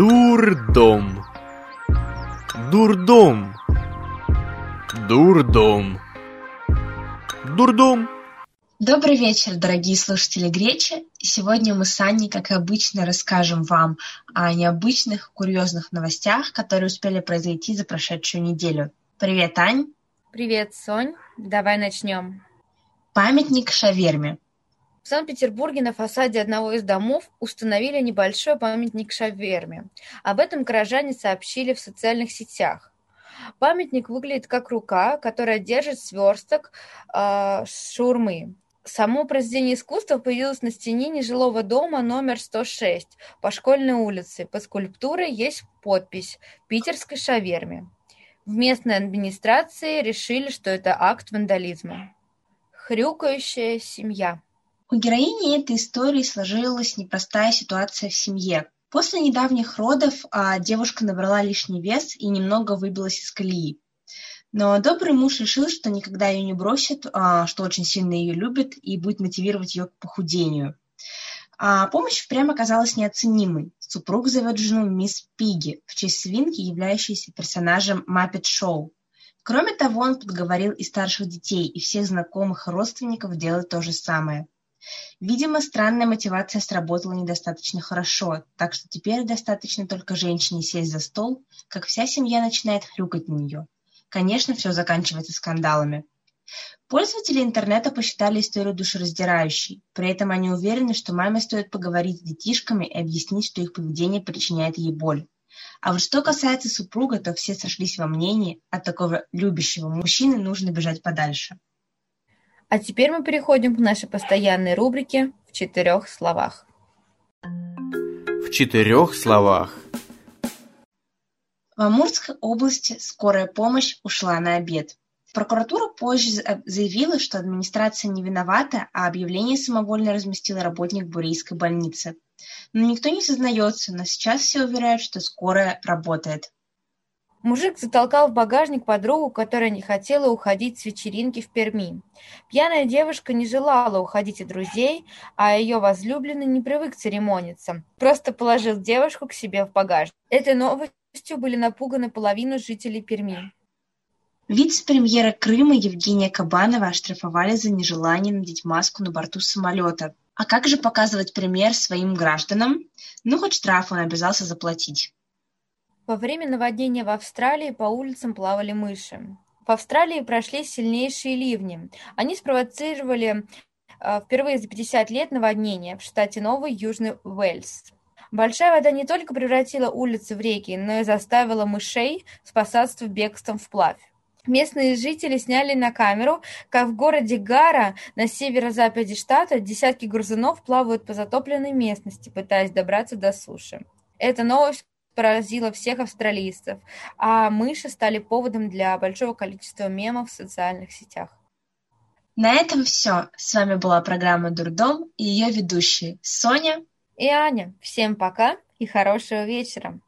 Дурдом. Дурдом. Дурдом. Дурдом. Добрый вечер, дорогие слушатели Гречи. Сегодня мы с Аней, как и обычно, расскажем вам о необычных, курьезных новостях, которые успели произойти за прошедшую неделю. Привет, Ань. Привет, Сонь. Давай начнем. Памятник Шаверме. В Санкт-Петербурге на фасаде одного из домов установили небольшой памятник шаверме. Об этом горожане сообщили в социальных сетях. Памятник выглядит как рука, которая держит сверсток э, шаурмы. Само произведение искусства появилось на стене нежилого дома номер 106 по Школьной улице. Под скульптурой есть подпись «Питерской шаверме». В местной администрации решили, что это акт вандализма. Хрюкающая семья. У героини этой истории сложилась непростая ситуация в семье. После недавних родов а, девушка набрала лишний вес и немного выбилась из колеи. Но добрый муж решил, что никогда ее не бросит, а, что очень сильно ее любит и будет мотивировать ее к похудению. А помощь прямо оказалась неоценимой. Супруг зовет жену мисс Пиги, в честь свинки, являющейся персонажем Маппет Шоу. Кроме того, он подговорил и старших детей, и всех знакомых и родственников делать то же самое. Видимо, странная мотивация сработала недостаточно хорошо, так что теперь достаточно только женщине сесть за стол, как вся семья начинает хрюкать на нее. Конечно, все заканчивается скандалами. Пользователи интернета посчитали историю душераздирающей. При этом они уверены, что маме стоит поговорить с детишками и объяснить, что их поведение причиняет ей боль. А вот что касается супруга, то все сошлись во мнении, от такого любящего мужчины нужно бежать подальше. А теперь мы переходим к нашей постоянной рубрике «В четырех словах». В четырех словах. В Амурской области скорая помощь ушла на обед. Прокуратура позже заявила, что администрация не виновата, а объявление самовольно разместил работник Бурейской больницы. Но никто не сознается, но сейчас все уверяют, что скорая работает. Мужик затолкал в багажник подругу, которая не хотела уходить с вечеринки в Перми. Пьяная девушка не желала уходить от друзей, а ее возлюбленный не привык церемониться. Просто положил девушку к себе в багажник. Этой новостью были напуганы половину жителей Перми. Вице-премьера Крыма Евгения Кабанова оштрафовали за нежелание надеть маску на борту самолета. А как же показывать пример своим гражданам? Ну, хоть штраф он обязался заплатить. Во время наводнения в Австралии по улицам плавали мыши. В Австралии прошли сильнейшие ливни. Они спровоцировали э, впервые за 50 лет наводнение в штате Новый Южный Уэльс. Большая вода не только превратила улицы в реки, но и заставила мышей спасаться бегством вплавь. Местные жители сняли на камеру, как в городе Гара на северо-западе штата десятки грузунов плавают по затопленной местности, пытаясь добраться до суши. Эта новость поразило всех австралийцев, а мыши стали поводом для большого количества мемов в социальных сетях. На этом все. С вами была программа «Дурдом» и ее ведущие Соня и Аня. Всем пока и хорошего вечера.